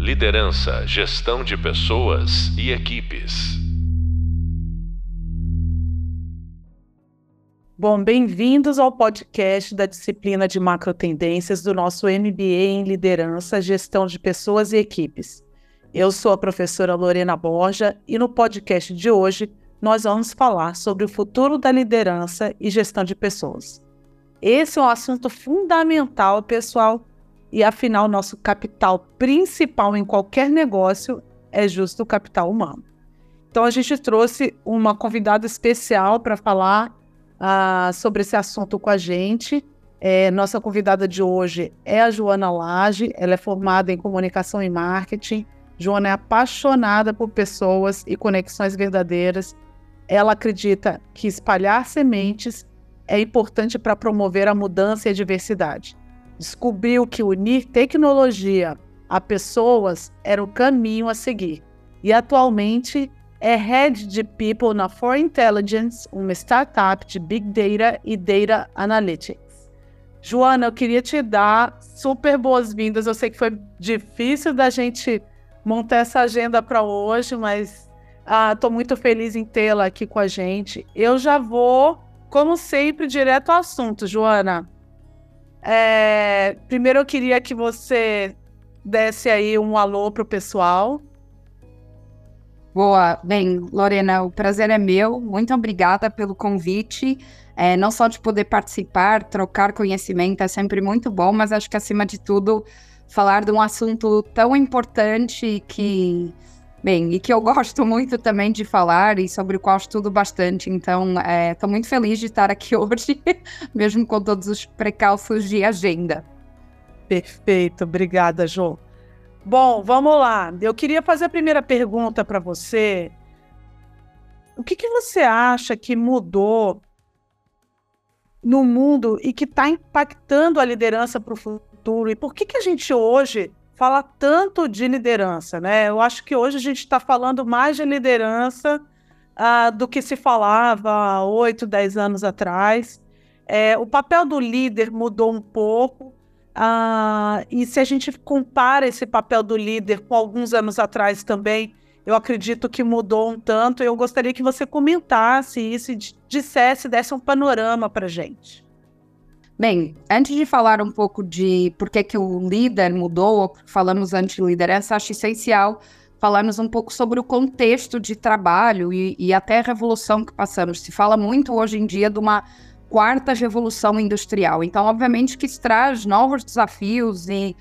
Liderança, gestão de pessoas e equipes. Bom, bem-vindos ao podcast da disciplina de macro tendências do nosso MBA em Liderança, Gestão de Pessoas e Equipes. Eu sou a professora Lorena Borja e no podcast de hoje nós vamos falar sobre o futuro da liderança e gestão de pessoas. Esse é um assunto fundamental, pessoal, e afinal, nosso capital principal em qualquer negócio é justo o capital humano. Então, a gente trouxe uma convidada especial para falar uh, sobre esse assunto com a gente. É, nossa convidada de hoje é a Joana Lage, ela é formada em comunicação e marketing. Joana é apaixonada por pessoas e conexões verdadeiras. Ela acredita que espalhar sementes é importante para promover a mudança e a diversidade descobriu que unir tecnologia a pessoas era o caminho a seguir. E atualmente é Head de People na For Intelligence, uma startup de Big Data e Data Analytics. Joana, eu queria te dar super boas-vindas. Eu sei que foi difícil da gente montar essa agenda para hoje, mas estou ah, muito feliz em tê-la aqui com a gente. Eu já vou, como sempre, direto ao assunto, Joana. É, primeiro eu queria que você desse aí um alô pro pessoal. Boa, bem, Lorena, o prazer é meu. Muito obrigada pelo convite. É, não só de poder participar, trocar conhecimento é sempre muito bom, mas acho que acima de tudo falar de um assunto tão importante que Bem, e que eu gosto muito também de falar e sobre o qual estudo bastante. Então, estou é, muito feliz de estar aqui hoje, mesmo com todos os precalços de agenda. Perfeito, obrigada, Jô. Bom, vamos lá. Eu queria fazer a primeira pergunta para você. O que, que você acha que mudou no mundo e que está impactando a liderança para o futuro? E por que, que a gente hoje fala tanto de liderança, né? Eu acho que hoje a gente está falando mais de liderança uh, do que se falava oito, dez anos atrás. É, o papel do líder mudou um pouco. Uh, e se a gente compara esse papel do líder com alguns anos atrás também, eu acredito que mudou um tanto. Eu gostaria que você comentasse isso e dissesse, desse um panorama para gente. Bem, antes de falar um pouco de por que, que o líder mudou, ou falamos anti-liderança, acho essencial falarmos um pouco sobre o contexto de trabalho e, e, até a revolução que passamos. Se fala muito hoje em dia de uma quarta revolução industrial. Então, obviamente que isso traz novos desafios e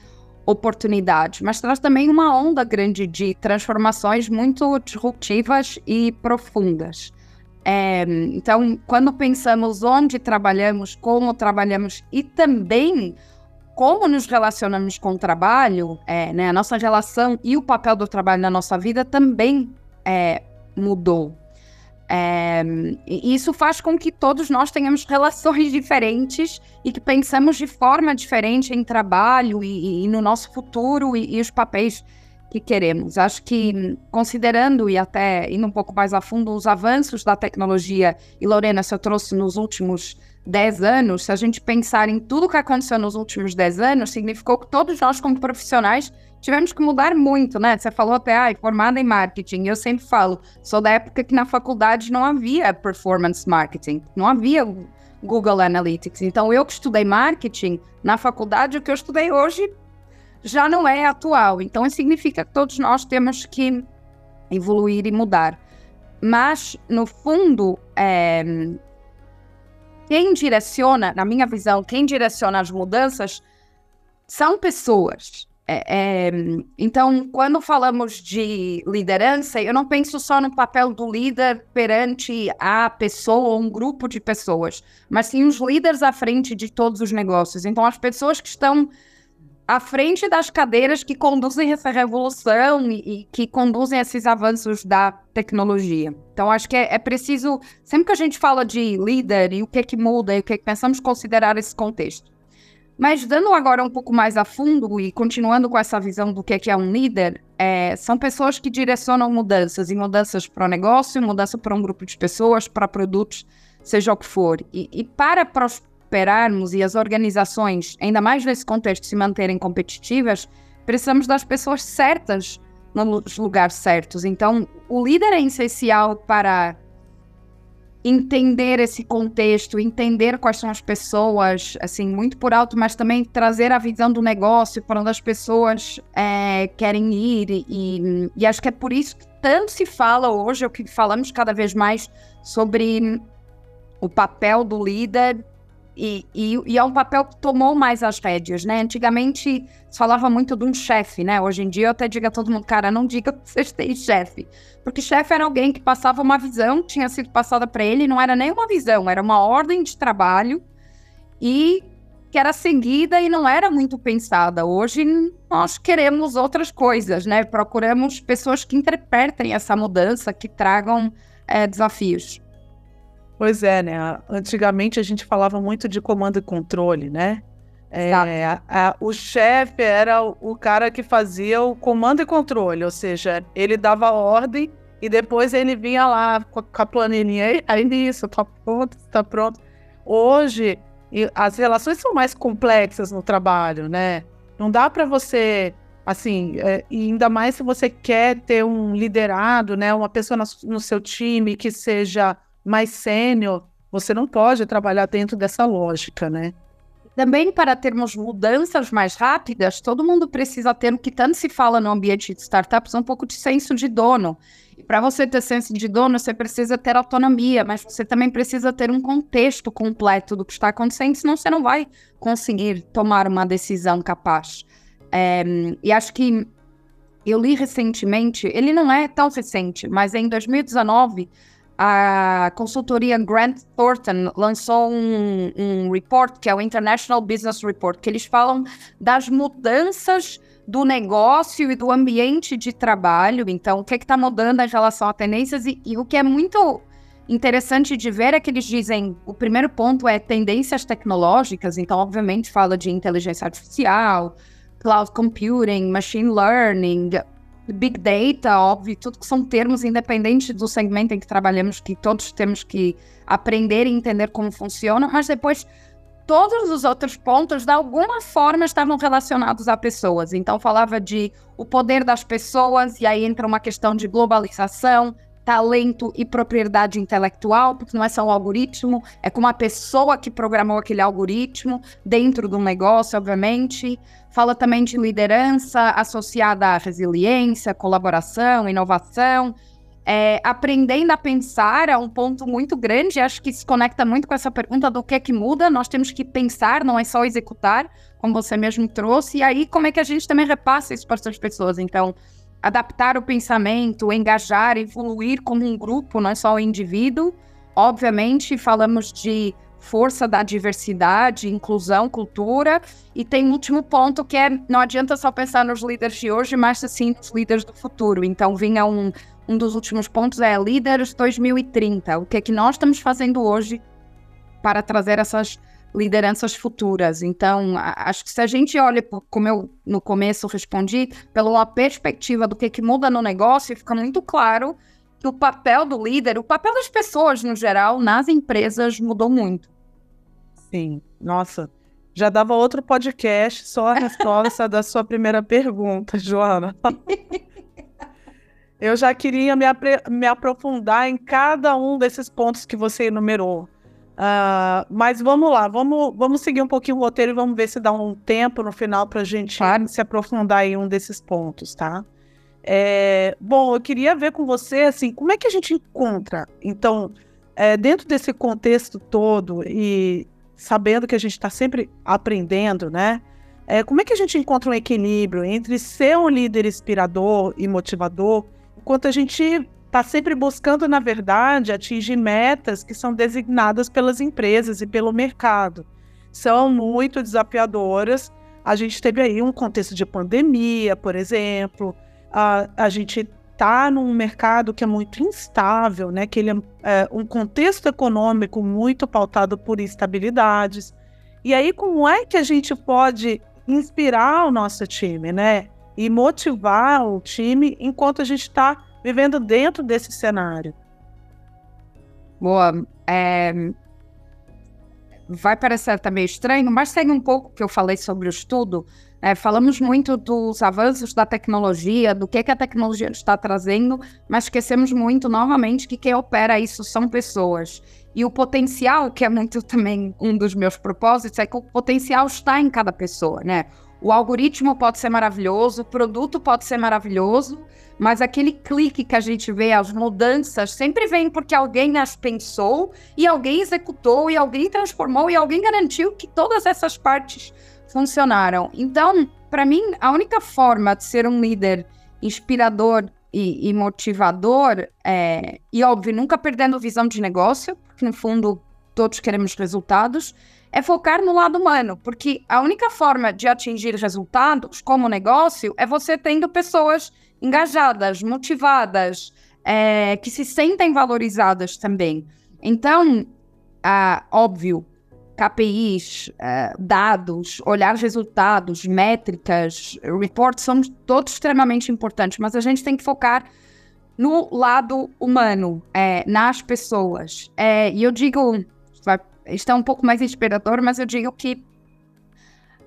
oportunidades, mas traz também uma onda grande de transformações muito disruptivas e profundas. É, então, quando pensamos onde trabalhamos, como trabalhamos e também como nos relacionamos com o trabalho, é, né, a nossa relação e o papel do trabalho na nossa vida também é, mudou. É, e isso faz com que todos nós tenhamos relações diferentes e que pensamos de forma diferente em trabalho e, e no nosso futuro e, e os papéis que queremos. Acho que, considerando e até indo um pouco mais a fundo os avanços da tecnologia, e Lorena, se eu trouxe nos últimos 10 anos, se a gente pensar em tudo que aconteceu nos últimos 10 anos, significou que todos nós, como profissionais, tivemos que mudar muito, né? Você falou até, ah, formada em marketing. Eu sempre falo, sou da época que na faculdade não havia performance marketing, não havia Google Analytics. Então, eu que estudei marketing, na faculdade, o que eu estudei hoje já não é atual. Então, isso significa que todos nós temos que evoluir e mudar. Mas, no fundo, é, quem direciona, na minha visão, quem direciona as mudanças são pessoas. É, é, então, quando falamos de liderança, eu não penso só no papel do líder perante a pessoa ou um grupo de pessoas, mas sim os líderes à frente de todos os negócios. Então, as pessoas que estão à frente das cadeiras que conduzem essa revolução e, e, que conduzem esses avanços da tecnologia. Então, acho que é, é, preciso, sempre que a gente fala de líder e o que é que muda e o que é que pensamos considerar esse contexto. Mas dando agora um pouco mais a fundo e continuando com essa visão do que é, que é um líder, é, são pessoas que direcionam mudanças, e mudanças para o negócio, mudança para um grupo de pessoas, para produtos, seja o que for. E, e para prosperarmos e as organizações, ainda mais nesse contexto, se manterem competitivas, precisamos das pessoas certas nos lugares certos. Então, o líder é essencial para entender esse contexto, entender quais são as pessoas, assim, muito por alto, mas também trazer a visão do negócio para onde as pessoas é, querem ir. E, e acho que é por isso que tanto se fala hoje, o que falamos cada vez mais sobre o papel do líder e, e, e, é um papel que tomou mais as rédeas, né? Antigamente se falava muito de um chefe, né? Hoje em dia eu até digo a todo mundo, cara, não diga que vocês têm chefe. Porque chefe era alguém que passava uma visão tinha sido passada para ele, não era nem uma visão, era uma ordem de trabalho e que era seguida e não era muito pensada. Hoje nós queremos outras coisas, né? Procuramos pessoas que interpretem essa mudança, que tragam é, desafios. Pois é, né? Antigamente a gente falava muito de comando e controle, né? É, a, a, o chefe era o, o, cara que fazia o comando e controle, ou seja, ele dava ordem e depois ele vinha lá com, a planilhinha, aí isso, tá pronto, tá pronto. Hoje as relações são mais complexas no trabalho, né? Não dá para você, assim, é, ainda mais se você quer ter um liderado, né? Uma pessoa no, no seu time que seja mais sênior, você não pode trabalhar dentro dessa lógica, né? Também para termos mudanças mais rápidas, todo mundo precisa ter o que tanto se fala no ambiente de startups, um pouco de senso de dono. E para você ter senso de dono, você precisa ter autonomia, mas você também precisa ter um contexto completo do que está acontecendo, senão você não vai conseguir tomar uma decisão capaz. É, e acho que eu li recentemente, ele não é tão recente, mas em 2019 a consultoria Grant Thornton lançou um, um report, que é o International Business Report, que eles falam das mudanças do negócio e do ambiente de trabalho. Então, o que é está mudando em relação a tendências? E, e o que é muito interessante de ver é que eles dizem: o primeiro ponto é tendências tecnológicas, então, obviamente, fala de inteligência artificial, cloud computing, machine learning, Big Data, óbvio, tudo que são termos independentes do segmento em que trabalhamos, que todos temos que aprender e entender como funcionam, mas depois todos os outros pontos, de alguma forma, estavam relacionados a pessoas. Então, falava de o poder das pessoas, e aí entra uma questão de globalização, talento e propriedade intelectual, porque não é só um algoritmo, é como a pessoa que programou aquele algoritmo dentro do negócio, obviamente. Fala também de liderança associada à resiliência, colaboração, inovação. É, aprendendo a pensar é um ponto muito grande, acho que se conecta muito com essa pergunta do que é que muda. Nós temos que pensar, não é só executar, como você mesmo trouxe, e aí como é que a gente também repassa isso para as pessoas. Então, adaptar o pensamento, engajar, evoluir como um grupo, não é só o indivíduo. Obviamente, falamos de força da diversidade, inclusão, cultura. E tem um último ponto que é não adianta só pensar nos líderes de hoje, mas sim nos líderes do futuro. Então, vinha um, um dos últimos pontos é líderes 2030. O que é que nós estamos fazendo hoje para trazer essas lideranças futuras. Então, acho que se a gente olha, como eu no começo respondi, pela perspectiva do que, que muda no negócio, fica muito claro que o papel do líder, o papel das pessoas no geral, nas empresas mudou muito. Sim, nossa, já dava outro podcast só a resposta da sua primeira pergunta, Joana. Eu já queria me, me aprofundar em cada um desses pontos que você enumerou. Uh, mas vamos lá, vamos, vamos seguir um pouquinho o roteiro e vamos ver se dá um tempo no final para a gente claro. se aprofundar em um desses pontos, tá? É, bom, eu queria ver com você, assim, como é que a gente encontra, então, é, dentro desse contexto todo e sabendo que a gente está sempre aprendendo, né? É, como é que a gente encontra um equilíbrio entre ser um líder inspirador e motivador, enquanto a gente está sempre buscando, na verdade, atingir metas que são designadas pelas empresas e pelo mercado. São muito desafiadoras. A gente teve aí um contexto de pandemia, por exemplo. A, a gente está num mercado que é muito instável, né? Que ele é, é um contexto econômico muito pautado por instabilidades. E aí, como é que a gente pode inspirar o nosso time, né? E motivar o time enquanto a gente está vivendo dentro desse cenário. Boa. É... vai parecer também estranho, mas segue um pouco que eu falei sobre o estudo. É, falamos muito dos avanços da tecnologia, do que, que a tecnologia está trazendo, mas esquecemos muito, novamente, que quem opera isso são pessoas. E o potencial, que é muito também um dos meus propósitos, é que o potencial está em cada pessoa, né? O algoritmo pode ser maravilhoso, o produto pode ser maravilhoso, mas aquele clique que a gente vê, as mudanças, sempre vem porque alguém as pensou e alguém executou e alguém transformou e alguém garantiu que todas essas partes funcionaram. Então, para mim, a única forma de ser um líder inspirador e, e motivador é, e óbvio, nunca perdendo visão de negócio, porque no fundo todos queremos resultados, é focar no lado humano, porque a única forma de atingir resultados como negócio é você tendo pessoas engajadas, motivadas, é, que se sentem valorizadas também. Então, ah, óbvio, KPIs, é, dados, olhar resultados, métricas, reports são todos extremamente importantes, mas a gente tem que focar no lado humano, é, nas pessoas. É, e eu digo, vai, está um pouco mais inspirador, mas eu digo que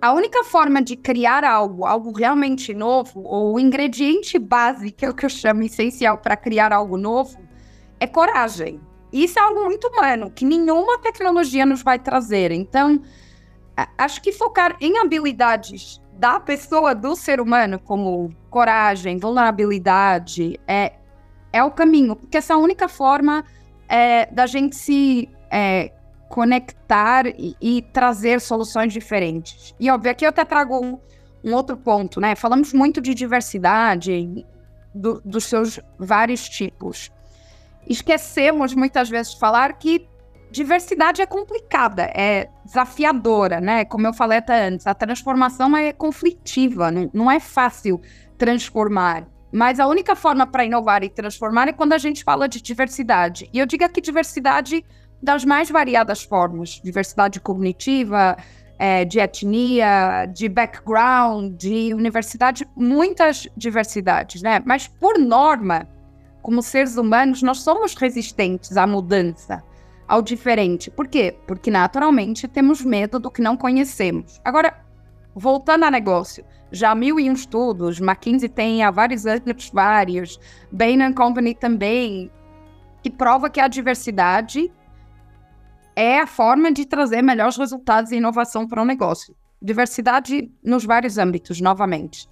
a única forma de criar algo, algo realmente novo, ou o ingrediente básico, que é o que eu chamo essencial para criar algo novo, é coragem. Isso é algo muito humano, que nenhuma tecnologia nos vai trazer. Então, acho que focar em habilidades da pessoa, do ser humano, como coragem, vulnerabilidade, é, é o caminho, porque essa é a única forma é, da gente se é, conectar e, e, trazer soluções diferentes. E, óbvio, aqui eu até trago um, um outro ponto, né? Falamos muito de diversidade, do, dos seus vários tipos. Esquecemos muitas vezes de falar que diversidade é complicada, é desafiadora, né? Como eu falei até antes, a transformação é conflitiva, não, é fácil transformar. Mas a única forma para inovar e transformar é quando a gente fala de diversidade. E eu digo aqui diversidade das mais variadas formas: diversidade cognitiva, é, de etnia, de background, de universidade, muitas diversidades, né? Mas por norma, como seres humanos, nós somos resistentes à mudança, ao diferente. Por quê? Porque naturalmente temos medo do que não conhecemos. Agora, voltando a negócio, já mil e um estudos, McKinsey tem há vários anos vários, Bain Company também, que prova que a diversidade é a forma de trazer melhores resultados e inovação para o negócio. Diversidade nos vários âmbitos, novamente.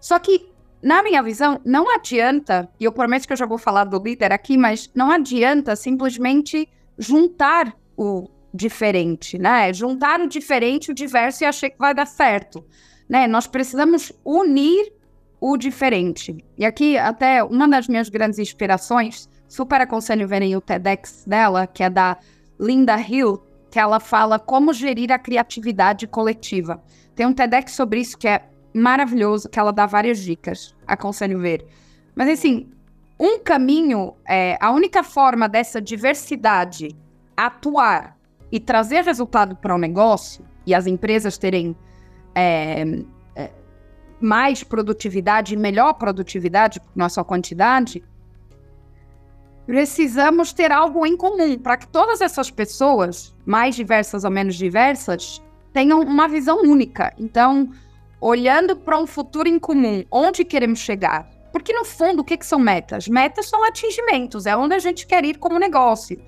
Só que, na minha visão, não adianta, e eu prometo que eu já vou falar do líder aqui, mas não adianta simplesmente juntar o diferente, né? Juntar o diferente, o diverso e achar que vai dar certo, né? Nós precisamos unir o diferente. E aqui, até uma das minhas grandes inspirações, super aconselho verem o TEDx dela, que é da Linda Hill, que ela fala como gerir a criatividade coletiva. Tem um TEDx sobre isso que é maravilhoso, que ela dá várias dicas. Aconselho ver. Mas assim, um caminho, é, a única forma dessa diversidade atuar e trazer resultado para o negócio e as empresas terem é, é, mais produtividade e melhor produtividade, não é só quantidade, precisamos ter algo em comum para que todas essas pessoas, mais diversas ou menos diversas, tenham uma visão única. Então, olhando para um futuro em comum, onde queremos chegar? Porque no fundo, o que, que são metas? Metas são atingimentos, é onde a gente quer ir como negócio.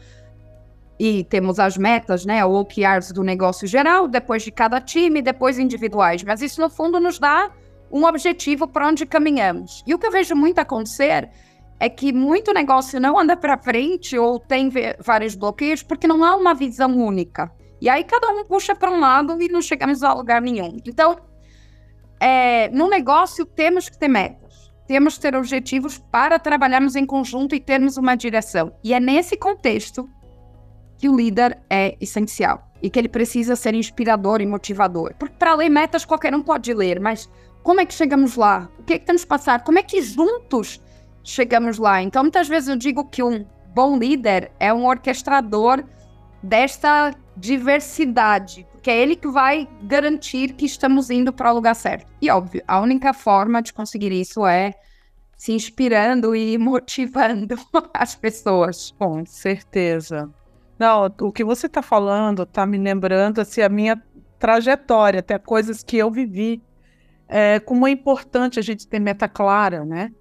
E temos as metas, né, ou OKRs do negócio geral, depois de cada time, depois individuais. Mas isso, no fundo, nos dá um objetivo para onde caminhamos. E o que eu vejo muito acontecer é que muito negócio não anda para frente ou tem vários bloqueios porque não há uma visão única. E aí cada um puxa para um lado e não chegamos a lugar nenhum. Então, é, no negócio temos que ter metas, temos que ter objetivos para trabalharmos em conjunto e termos uma direção. E é nesse contexto que o líder é essencial e que ele precisa ser inspirador e motivador. Porque para ler metas qualquer um pode ler, mas como é que chegamos lá? O que é que temos que passar? Como é que juntos chegamos lá. Então, muitas vezes eu digo que um bom líder é um orquestrador desta diversidade, porque é ele que vai garantir que estamos indo para o lugar certo. E óbvio, a única forma de conseguir isso é se inspirando e motivando as pessoas. Com certeza. Não, o que você está falando está me lembrando assim, a minha trajetória, até coisas que eu vivi. É, como é importante a gente ter meta clara, né?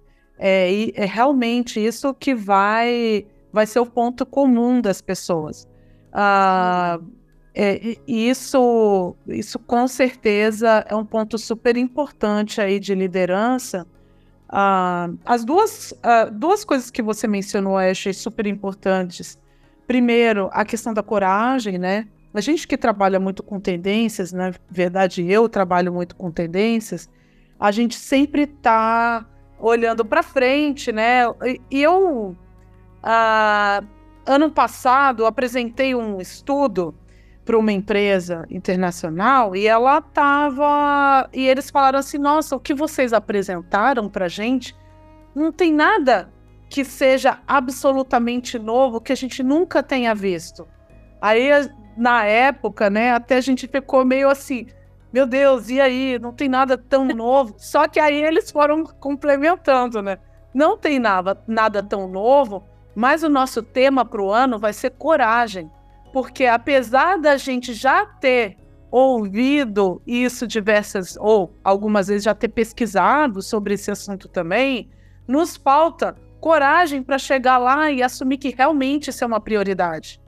É, e é realmente isso que vai, vai ser o ponto comum das pessoas. Ah, é, e isso, isso com certeza é um ponto super importante aí de liderança. Ah, as duas, ah, duas coisas que você mencionou achei super importantes. Primeiro, a questão da coragem, né? A gente que trabalha muito com tendências, na verdade eu trabalho muito com tendências, a gente sempre está olhando para frente, né? E eu, ah, ano passado, apresentei um estudo para uma empresa internacional e ela estava. E eles falaram assim: nossa, o que vocês apresentaram para gente não tem nada que seja absolutamente novo que a gente nunca tenha visto. Aí, na época, né, até a gente ficou meio assim. Meu Deus, e aí? Não tem nada tão novo. Só que aí eles foram complementando, né? Não tem nada, nada tão novo, mas o nosso tema para o ano vai ser coragem porque apesar da gente já ter ouvido isso diversas, ou algumas vezes já ter pesquisado sobre esse assunto também, nos falta coragem para chegar lá e assumir que realmente isso é uma prioridade.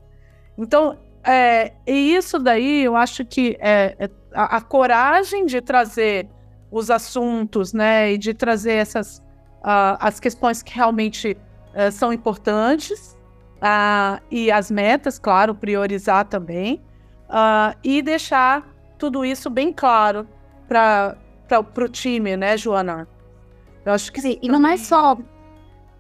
Então, é, e isso daí eu acho que é, é a, a, coragem de trazer os assuntos, né, e de trazer essas uh, as questões que realmente uh, são importantes uh, e as metas, claro, priorizar também, uh, e deixar tudo isso bem claro para o time, né, Joana? Eu acho que sim. E não é só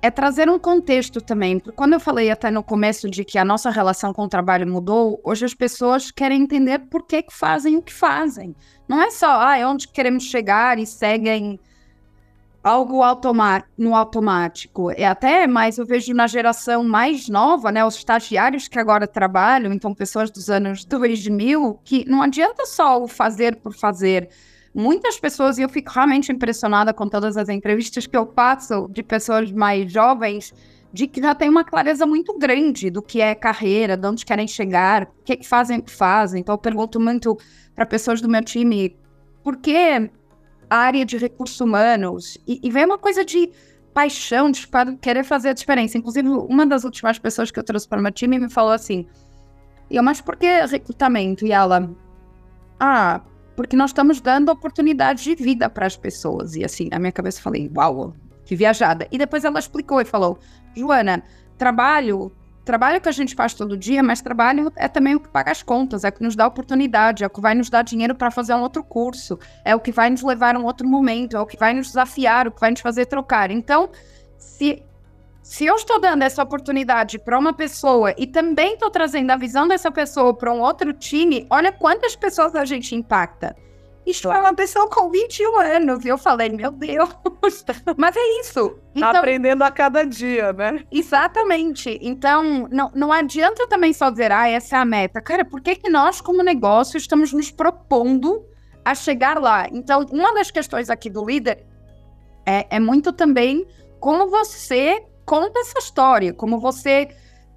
é trazer um contexto também. Quando eu falei até no começo de que a nossa relação com o trabalho mudou, hoje as pessoas querem entender por que, que fazem o que fazem. Não é só, ah, é onde queremos chegar e seguem algo no automático. É até mais eu vejo na geração mais nova, né, os estagiários que agora trabalham, então pessoas dos anos 2000, que não adianta só o fazer por fazer. Muitas pessoas, e eu fico realmente impressionada com todas as entrevistas que eu faço de pessoas mais jovens, de que já tem uma clareza muito grande do que é carreira, de onde querem chegar, o que, é que fazem o que fazem. Então eu pergunto muito para pessoas do meu time, por que área de recursos humanos. E, e vem uma coisa de paixão, de querer fazer a diferença. Inclusive, uma das últimas pessoas que eu trouxe para o meu time me falou assim: eu, mas por que recrutamento? E ela, ah, porque nós estamos dando oportunidade de vida para as pessoas. E assim, na minha cabeça eu falei, uau, que viajada. E depois ela explicou e falou: Joana, trabalho Trabalho que a gente faz todo dia, mas trabalho é também o que paga as contas, é o que nos dá oportunidade, é o que vai nos dar dinheiro para fazer um outro curso, é o que vai nos levar a um outro momento, é o que vai nos desafiar, o que vai nos fazer trocar. Então, se, se eu estou dando essa oportunidade para uma pessoa e também estou trazendo a visão dessa pessoa para um outro time, olha quantas pessoas a gente impacta. Isso é uma pessoa com 21 anos. E eu falei, meu Deus. Mas é isso. Então, Aprendendo a cada dia, né? Exatamente. Então, não, não adianta também só dizer, ah, essa é a meta. Cara, por que, que nós, como negócio, estamos nos propondo a chegar lá? Então, uma das questões aqui do líder é, é muito também como você conta essa história, como você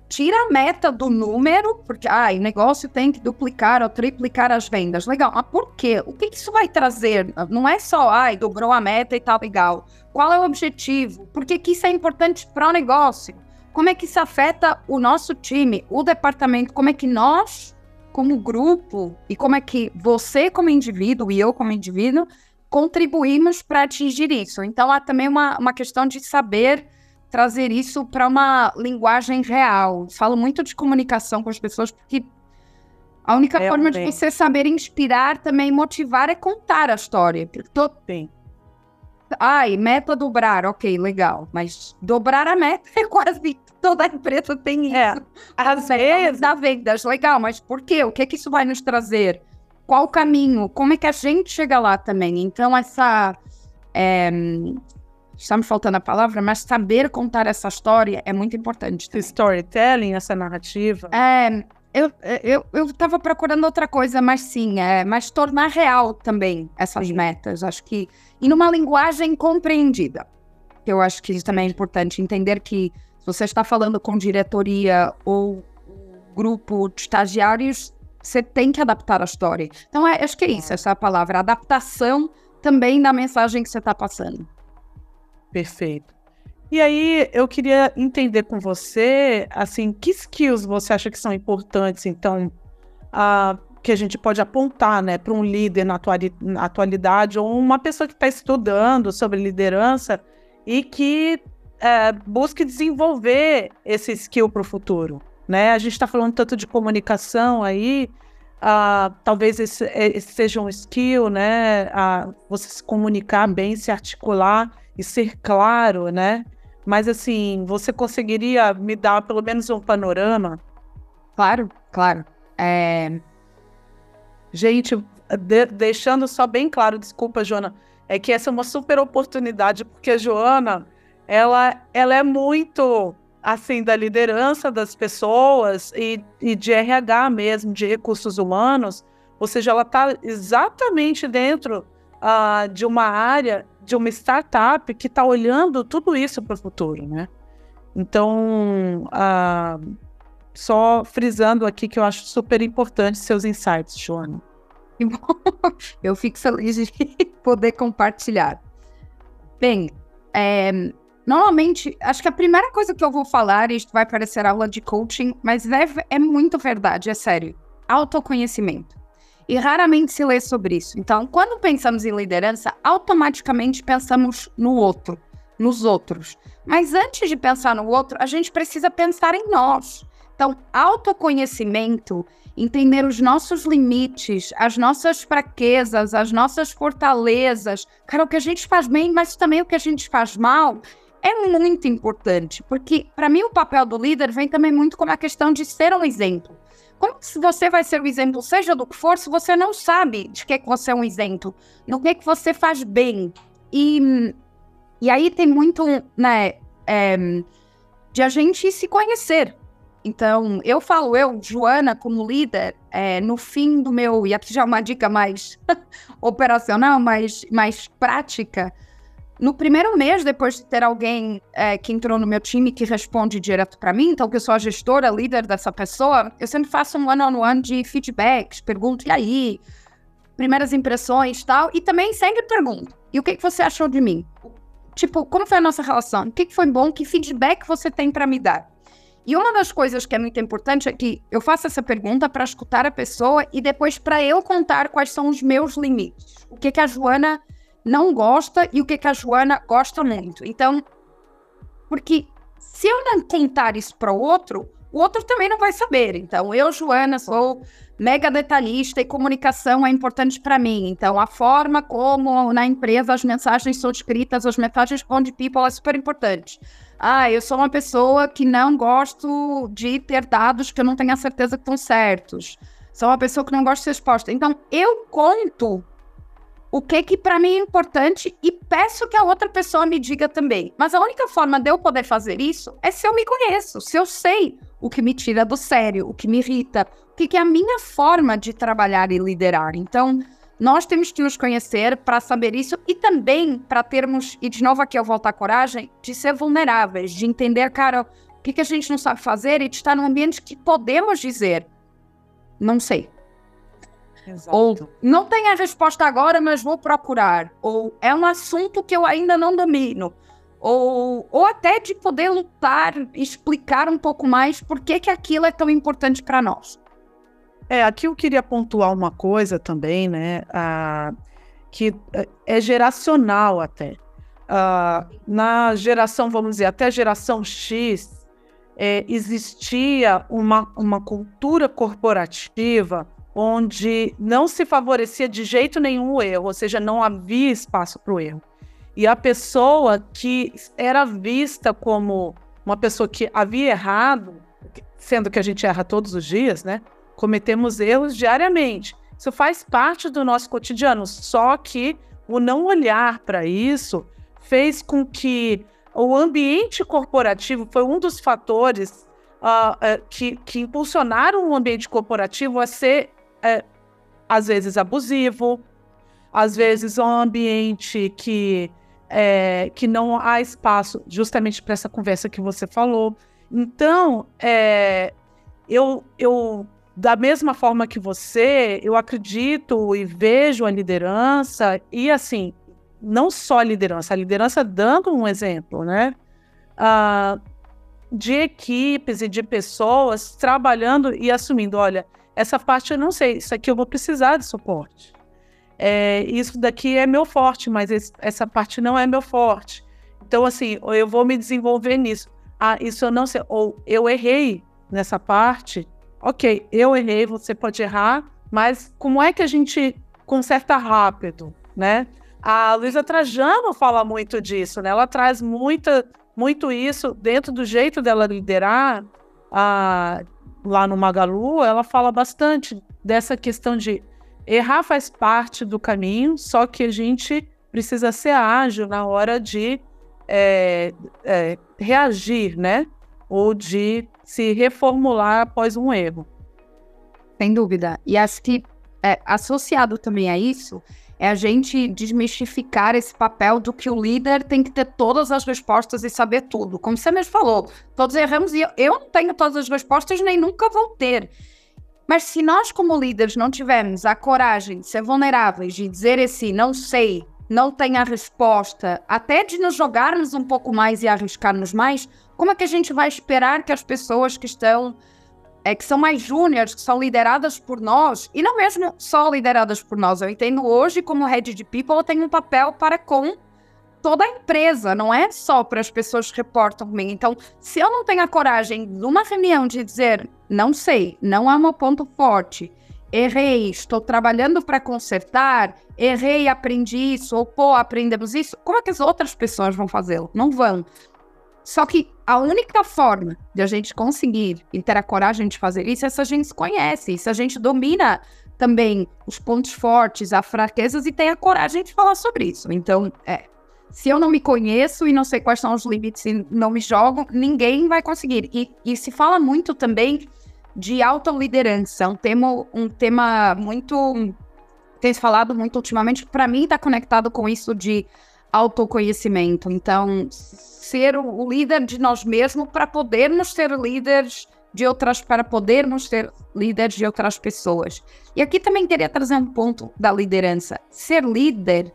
tira a meta do número, porque ah, o negócio tem que duplicar ou triplicar as vendas. Legal, mas por quê? O que isso vai trazer? Não é só, ai, dobrou a meta e tal, legal. Qual é o objetivo? Por que, isso é importante para o negócio? Como é que isso afeta o nosso time, o departamento? Como é que nós, como grupo, e como é que você, como indivíduo, e eu, como indivíduo, contribuímos para atingir isso? Então, há também uma, uma questão de saber trazer isso para uma linguagem real. Falo muito de comunicação com as pessoas, porque a única é, forma de você saber inspirar também motivar é contar a história. Tô... Sim. Ai, meta dobrar, ok, legal. Mas dobrar a meta é quase toda empresa tem é, isso. É, às vezes dá vendas, legal, mas por quê? O que que isso vai nos trazer? Qual o caminho? Como é que a gente chega lá também? Então, essa é, está me faltando a palavra, mas saber contar essa história é muito importante. Também. Storytelling, essa narrativa. É, eu, eu, eu tava procurando outra coisa, mas sim, é, mas tornar real também essas metas. Acho que. E numa linguagem compreendida. Eu acho que isso também é importante. Entender que se você está falando com diretoria ou grupo de estagiários, você tem que adaptar a história. Então, é, acho que é isso, essa é a palavra, adaptação também da mensagem que você está passando. Perfeito. E aí, eu queria entender com você, assim, que skills você acha que são importantes, então, uh, que a gente pode apontar, né, para um líder na, na atualidade ou uma pessoa que está estudando sobre liderança e que é, busque desenvolver esse skill para o futuro, né? A gente está falando tanto de comunicação aí, uh, talvez esse, esse, seja um skill, né? Uh, você se comunicar bem, se articular e ser claro, né? Mas assim, você conseguiria me dar pelo menos um panorama? Claro, claro. É... Gente, de deixando só bem claro, desculpa, Joana, é que essa é uma super oportunidade, porque a Joana, ela, ela é muito assim da liderança das pessoas e, e de RH mesmo, de recursos humanos, ou seja, ela está exatamente dentro uh, de uma área de uma startup que está olhando tudo isso para o futuro, né? Então, uh, só frisando aqui que eu acho super importante seus insights, Joana. Eu fico feliz de poder compartilhar. Bem, é, normalmente, acho que a primeira coisa que eu vou falar, isto vai parecer aula de coaching, mas é, é muito verdade, é sério. Autoconhecimento e raramente se lê sobre isso. Então, quando pensamos em liderança, automaticamente pensamos no outro, nos outros. Mas antes de pensar no outro, a gente precisa pensar em nós. Então, autoconhecimento, entender os nossos limites, as nossas fraquezas, as nossas fortalezas, cara, o que a gente faz bem, mas também o que a gente faz mal, é muito importante, porque para mim o papel do líder vem também muito com a questão de ser um exemplo. Como se você vai ser o exemplo, seja do que for, se você não sabe de que, é que você é um exemplo, no que, é que você faz bem. E, e aí tem muito, né, é, de a gente se conhecer. Então, eu falo, eu, Joana, como líder, é, no fim do meu, e aqui já é uma dica mais operacional, mais, mais prática, no primeiro mês, depois de ter alguém é, que entrou no meu time que responde direto para mim, então que eu sou a gestora, líder dessa pessoa, eu sempre faço um one-on-one -on -one de feedbacks, pergunto, e aí? Primeiras impressões tal, e também sempre pergunto, e o que, que você achou de mim? Tipo, como foi a nossa relação? O que, que foi bom? Que feedback você tem para me dar? E uma das coisas que é muito importante é que eu faço essa pergunta para escutar a pessoa e depois para eu contar quais são os meus limites. O que, que a Joana não gosta e o que, que a Joana gosta muito. Então, porque se eu não contar isso para o outro, o outro também não vai saber. Então, eu, Joana, sou mega detalhista e comunicação é importante para mim. Então, a forma como na empresa as mensagens são escritas, as mensagens on people é super importante. Ah, eu sou uma pessoa que não gosto de ter dados que eu não tenho a certeza que estão certos. Sou uma pessoa que não gosta de ser exposta. Então, eu conto o que que para mim é importante e peço que a outra pessoa me diga também. Mas a única forma de eu poder fazer isso é se eu me conheço, se eu sei o que me tira do sério, o que me irrita, o que, que é a minha forma de trabalhar e liderar. Então, nós temos que nos conhecer para saber isso e também para termos, e de novo aqui eu volto à coragem, de ser vulneráveis, de entender, cara, o que, que a gente não sabe fazer e de estar num ambiente que podemos dizer, não sei Exato. Ou não tem a resposta agora, mas vou procurar. Ou é um assunto que eu ainda não domino. Ou, ou até de poder lutar, explicar um pouco mais por que, que aquilo é tão importante para nós. É, aqui eu queria pontuar uma coisa também, né? Ah, que é, geracional até. Ah, na geração, vamos dizer, até a geração X, é, existia uma, uma cultura corporativa onde não se favorecia de jeito nenhum o erro, ou seja, não havia espaço para o erro. E a pessoa que era vista como uma pessoa que havia errado, sendo que a gente erra todos os dias, né? Cometemos erros diariamente. Isso faz parte do nosso cotidiano, só que o não olhar para isso fez com que o ambiente corporativo foi um dos fatores uh, uh, que, que impulsionaram o ambiente corporativo a ser é, às vezes abusivo, às vezes um ambiente que, é, que não há espaço justamente para essa conversa que você falou. Então, é, eu, eu, da mesma forma que você, eu acredito e vejo a liderança, e assim, não só a liderança, a liderança dando um exemplo, né? Uh, de equipes e de pessoas trabalhando e assumindo, olha, essa parte eu não sei, isso aqui eu vou precisar de suporte. É, isso daqui é meu forte, mas esse, essa parte não é meu forte. Então, assim, eu vou me desenvolver nisso. Ah, isso eu não sei. Ou eu errei nessa parte. Ok, eu errei, você pode errar, mas como é que a gente conserta rápido, né? A Luísa Trajano fala muito disso, né? Ela traz muita, muito isso dentro do jeito dela liderar. A, lá no Magalu, ela fala bastante dessa questão de errar faz parte do caminho, só que a gente precisa ser ágil na hora de é, é, reagir, né? Ou de se reformular após um erro. Sem dúvida. E acho que é, associado também a isso é a gente desmistificar esse papel do que o líder tem que ter todas as respostas e saber tudo. Como você mesmo falou, todos erramos e eu, não tenho todas as respostas nem nunca vou ter. Mas se nós, como líderes, não tivermos a coragem de ser vulneráveis, de dizer assim, não sei, não tenho a resposta, até de nos jogarmos um pouco mais e arriscarmos mais, como é que a gente vai esperar que as pessoas que estão, é, que são mais júniores, que são lideradas por nós, e não mesmo só lideradas por nós, eu entendo hoje como head de people, eu tenho um papel para com toda a empresa, não é só para as pessoas que reportam mim. Então, se eu não tenho a coragem numa reunião de dizer, não sei, não é meu ponto forte, errei, estou trabalhando para consertar, errei, aprendi isso, ou pô, aprendemos isso, como é que as outras pessoas vão fazê-lo? Não vão. Só que a única forma de a gente conseguir e ter a coragem de fazer isso é se a gente se conhece, se a gente domina também os pontos fortes, as fraquezas e tem a coragem de falar sobre isso. Então, é, se eu não me conheço e não sei quais são os limites e não me jogo, ninguém vai conseguir. E, e se fala muito também de autoliderança, um tema, um tema muito. Tem se falado muito ultimamente, para mim está conectado com isso de autoconhecimento. Então, ser o, líder de nós mesmos para podermos ser líderes de outras, para podermos ser líderes de outras pessoas. E aqui também queria trazer um ponto da liderança. Ser líder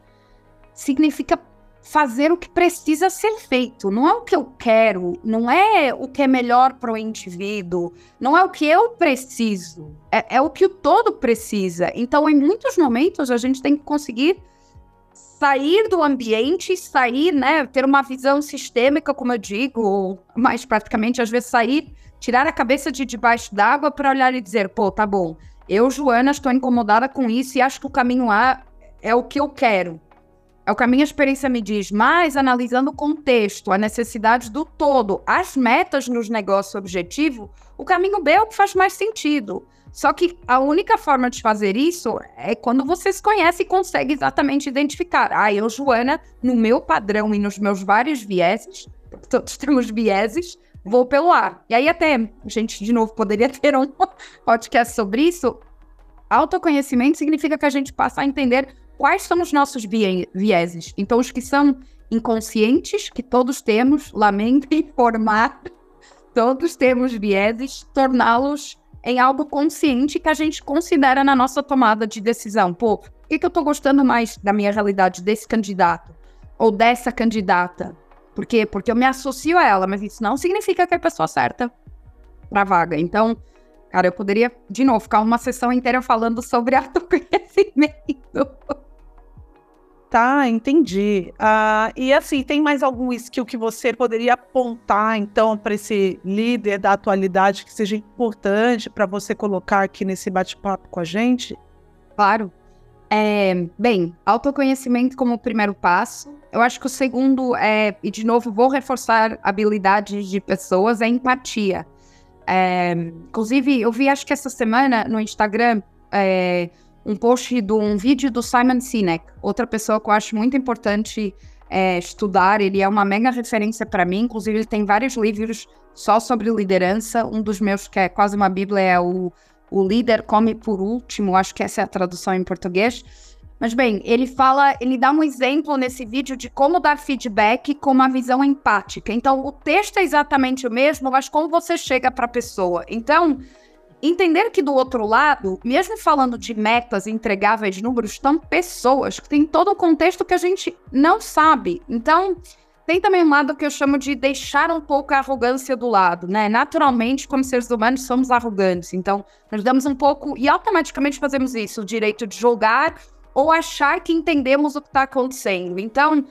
significa fazer o que precisa ser feito. Não é o que eu quero, não é o que é melhor para o indivíduo, não é o que eu preciso, é, é, o que o todo precisa. Então, em muitos momentos, a gente tem que conseguir sair do ambiente, sair, né, ter uma visão sistêmica, como eu digo, ou mais praticamente, às vezes, sair, tirar a cabeça de debaixo d'água para olhar e dizer, pô, tá bom, eu, Joana, estou incomodada com isso e acho que o caminho A é o que eu quero é o que a minha experiência me diz, mas analisando o contexto, a necessidade do todo, as metas nos negócios objetivo, o caminho B é o que faz mais sentido. Só que a única forma de fazer isso é quando você se conhece e consegue exatamente identificar. Ah, eu, Joana, no meu padrão e nos meus vários vieses, todos temos vieses, vou pelo ar. E aí até, a gente, de novo, poderia ter um podcast sobre isso. Autoconhecimento significa que a gente passa a entender quais são os nossos vieses. Então, os que são inconscientes, que todos temos, lamento informar, todos temos vieses, torná-los em algo consciente que a gente considera na nossa tomada de decisão. Pô, por que, que eu tô gostando mais da minha realidade desse candidato ou dessa candidata? Por quê? Porque eu me associo a ela, mas isso não significa que é a pessoa certa para vaga. Então, cara, eu poderia, de novo, ficar uma sessão inteira falando sobre autoconhecimento. Tá, entendi. Uh, e assim, tem mais algum skill que você poderia apontar, então, para esse líder da atualidade que seja importante para você colocar aqui nesse bate-papo com a gente? Claro. É, bem, autoconhecimento como primeiro passo. Eu acho que o segundo é, e de novo vou reforçar habilidades de pessoas, é empatia. É, inclusive, eu vi, acho que essa semana no Instagram, é, um post de um vídeo do Simon Sinek, outra pessoa que eu acho muito importante é, estudar. Ele é uma mega referência para mim, inclusive ele tem vários livros só sobre liderança. Um dos meus, que é quase uma bíblia, é o, o Líder Come por Último, acho que essa é a tradução em português. Mas bem, ele fala, ele dá um exemplo nesse vídeo de como dar feedback com uma visão empática. Então, o texto é exatamente o mesmo, mas como você chega para a pessoa. Então, entender que do outro lado, mesmo falando de metas, entregáveis, números, estão pessoas que têm todo o contexto que a gente não sabe. Então, tem também um lado que eu chamo de deixar um pouco a arrogância do lado, né? Naturalmente, como seres humanos, somos arrogantes. Então, nós damos um pouco, e automaticamente fazemos isso, o direito de julgar ou achar que entendemos o que está acontecendo. Então,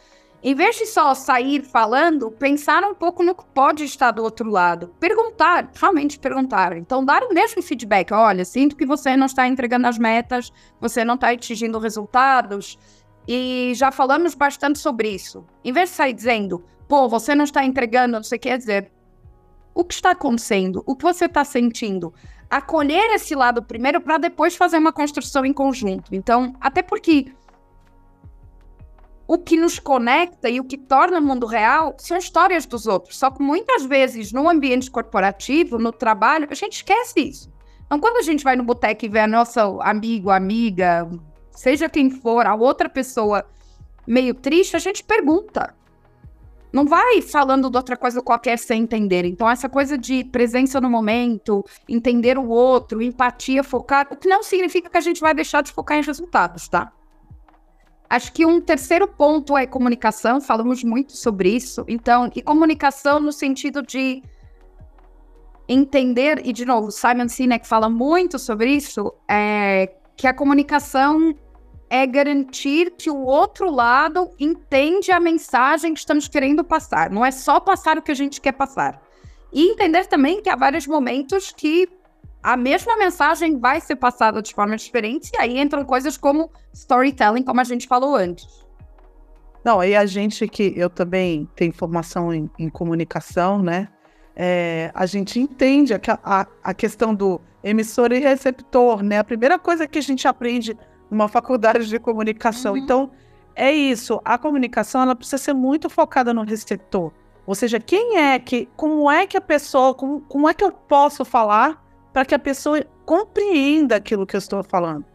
em vez de só sair falando, pensar um pouco no que pode estar do outro lado. Perguntar, realmente perguntar. Então, dar o mesmo feedback. Olha, sinto que você não está entregando as metas, você não está atingindo resultados. E já falamos bastante sobre isso. Em vez de sair dizendo, pô, você não está entregando, não sei o que, dizer o que está acontecendo, o que você está sentindo acolher esse lado primeiro para depois fazer uma construção em conjunto. Então, até porque o que nos conecta e o que torna o mundo real são histórias dos outros. Só que muitas vezes no ambiente corporativo, no trabalho, a gente esquece isso. Então, quando a gente vai no boteco e vê a nossa amigo, amiga, seja quem for, a outra pessoa meio triste, a gente pergunta: não vai falando de outra coisa qualquer sem entender. Então, essa coisa de presença no momento, entender o outro, empatia, focar, o que não significa que a gente vai deixar de focar em resultados, tá? Acho que um terceiro ponto é comunicação, falamos muito sobre isso. Então, e comunicação no sentido de entender, e de novo, Simon Sinek fala muito sobre isso, é que a comunicação é garantir que o outro lado entende a mensagem que estamos querendo passar. Não é só passar o que a gente quer passar. E entender também que há vários momentos que a mesma mensagem vai ser passada de forma diferente, e aí entram coisas como storytelling, como a gente falou antes. Não, e a gente que eu também tenho formação em, em comunicação, né? É, a gente entende a, a, a questão do emissor e receptor, né? A primeira coisa que a gente aprende numa faculdade de comunicação. Uhum. Então, é isso. A comunicação ela precisa ser muito focada no receptor. Ou seja, quem é que, como é que a pessoa, como, como é que eu posso falar para que a pessoa compreenda aquilo que eu estou falando?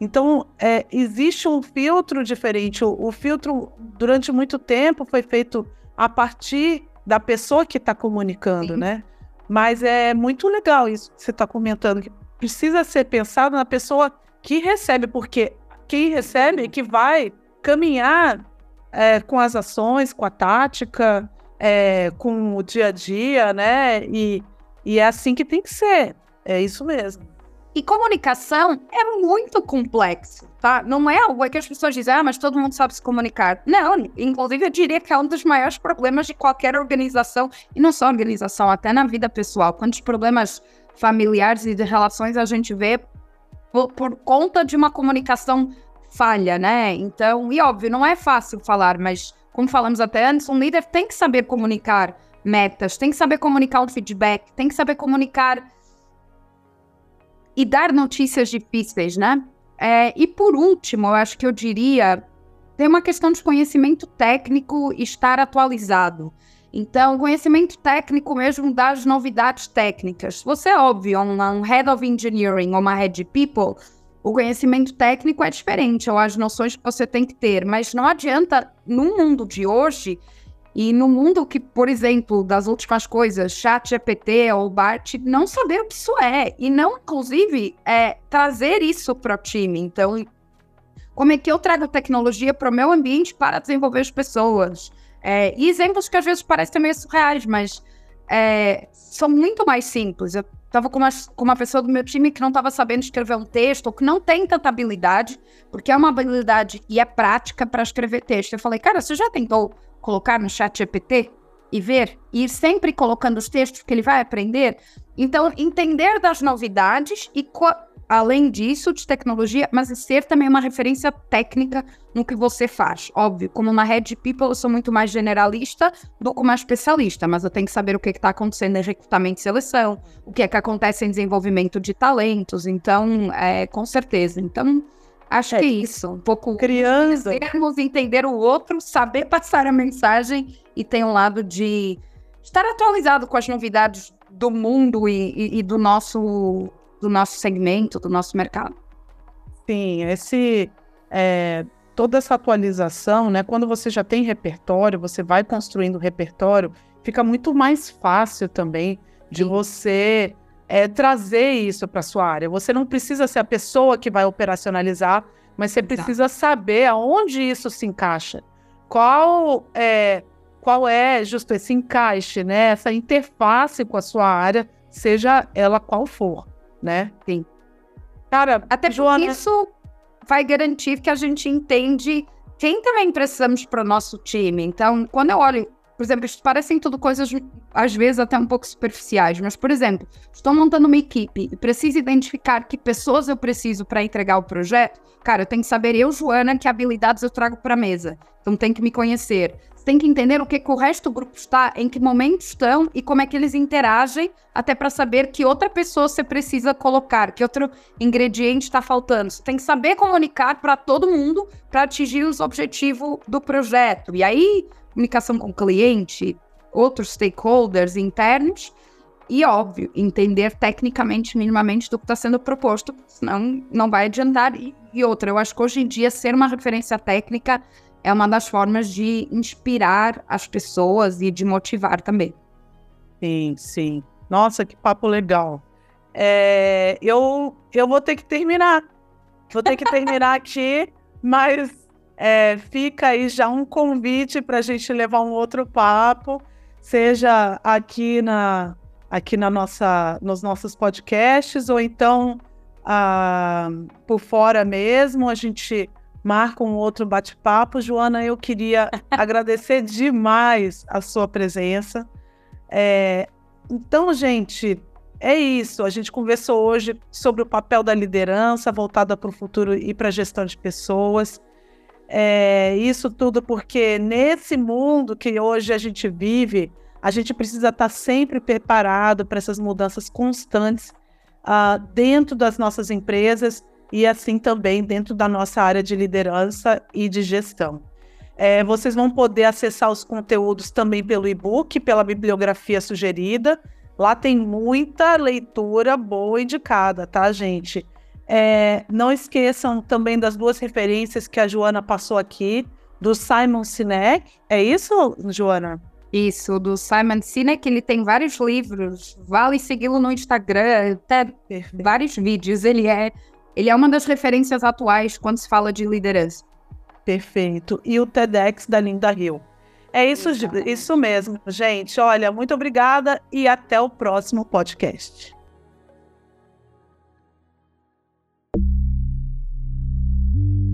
Então, é, existe um filtro diferente. O, o, filtro, durante muito tempo, foi feito a partir da pessoa que está comunicando, Sim. né? Mas é muito legal isso que você está comentando, que precisa ser pensado na pessoa que recebe, porque quem recebe é que vai caminhar é, com as ações, com a tática, é, com o dia a dia, né? E, e é assim que tem que ser. É isso mesmo. E comunicação é muito complexo, tá? Não é algo que as pessoas dizem, ah, mas todo mundo sabe se comunicar. Não, inclusive eu diria que é um dos maiores problemas de qualquer organização, e não só organização, até na vida pessoal. Quantos problemas familiares e de relações a gente vê por, por conta de uma comunicação falha, né? Então, e óbvio, não é fácil falar, mas como falamos até antes, um líder tem que saber comunicar metas, tem que saber comunicar o feedback, tem que saber comunicar e dar notícias difíceis, né? É, e por último, eu acho que eu diria, tem uma questão de conhecimento técnico estar atualizado. Então, conhecimento técnico mesmo das novidades técnicas. Você é óbvio, um Head of Engineering ou uma Head People, o conhecimento técnico é diferente, ou as noções que você tem que ter, mas não adianta, no mundo de hoje, e no mundo que, por exemplo, das últimas coisas, chat GPT ou BART, não saber o que isso é, e não, inclusive, é, trazer isso para o time. Então, como é que eu trago tecnologia para o meu ambiente para desenvolver as pessoas? É, e exemplos que às vezes parecem meio surreais, mas é, são muito mais simples. Eu estava com uma, com uma pessoa do meu time que não estava sabendo escrever um texto, ou que não tem tanta habilidade, porque é uma habilidade e é prática para escrever texto. Eu falei, cara, você já tentou colocar no chat GPT e ver? E ir sempre colocando os textos que ele vai aprender? Então, entender das novidades e além disso, de tecnologia, mas ser também uma referência técnica no que você faz. Óbvio, como uma Head People, eu sou muito mais generalista do que uma especialista, mas eu tenho que saber o que está acontecendo em recrutamento e seleção, o que é que acontece em desenvolvimento de talentos, então, é, com certeza. Então, acho é, que é isso, um pouco criança. Termos, entender o outro, saber passar a mensagem e tem um lado de estar atualizado com as novidades do mundo e, e, e do nosso do nosso segmento, do nosso mercado. Sim, esse é, toda essa atualização, né? Quando você já tem repertório, você vai construindo repertório, fica muito mais fácil também de Sim. você é, trazer isso para sua área. Você não precisa ser a pessoa que vai operacionalizar, mas você precisa saber aonde isso se encaixa. Qual é, qual é justo esse encaixe, né? Essa interface com a sua área, seja ela qual for, né? Sim. Cara, até Joana... isso vai garantir que a gente entende quem também precisamos para o nosso time. Então, quando eu olho, por exemplo, isso parecem tudo coisas, às vezes, até um pouco superficiais, mas, por exemplo, estou montando uma equipe e preciso identificar que pessoas eu preciso para entregar o projeto, cara, eu tenho que saber, eu, Joana, que habilidades eu trago para a mesa. Então, tem que me conhecer. Tem que entender o que, que o resto do grupo está, em que momento estão e como é que eles interagem, até para saber que outra pessoa você precisa colocar, que outro ingrediente está faltando. Você tem que saber comunicar para todo mundo para atingir os objetivos do projeto. E aí, comunicação com o cliente, outros stakeholders internos e, óbvio, entender tecnicamente, minimamente, do que está sendo proposto, senão não vai adiantar. E, e outra, eu acho que hoje em dia ser uma referência técnica é uma das formas de inspirar as pessoas e de motivar também. Sim, sim. Nossa, que papo legal. É, eu, eu vou ter que terminar. Vou ter que terminar aqui, mas é, fica aí já um convite para a gente levar um outro papo, seja aqui na aqui na nossa nos nossos podcasts ou então ah, por fora mesmo. A gente marca um outro bate-papo. Joana, eu queria agradecer demais a sua presença. É, então, gente, é isso. A gente conversou hoje sobre o papel da liderança voltada para o futuro e para a gestão de pessoas. É, isso tudo porque nesse mundo que hoje a gente vive, a gente precisa estar sempre preparado para essas mudanças constantes uh, dentro das nossas empresas e assim também dentro da nossa área de liderança e de gestão. É, vocês vão poder acessar os conteúdos também pelo e-book, pela bibliografia sugerida. Lá tem muita leitura boa indicada, tá, gente? É, não esqueçam também das duas referências que a Joana passou aqui, do Simon Sinek. É isso, Joana? Isso, do Simon Sinek, ele tem vários livros, vale segui-lo no Instagram, até Perfeito. vários vídeos. Ele é ele é uma das referências atuais quando se fala de liderança. Perfeito. E o TEDx da Linda Hill. É isso, isso mesmo, gente. Olha, muito obrigada e até o próximo podcast.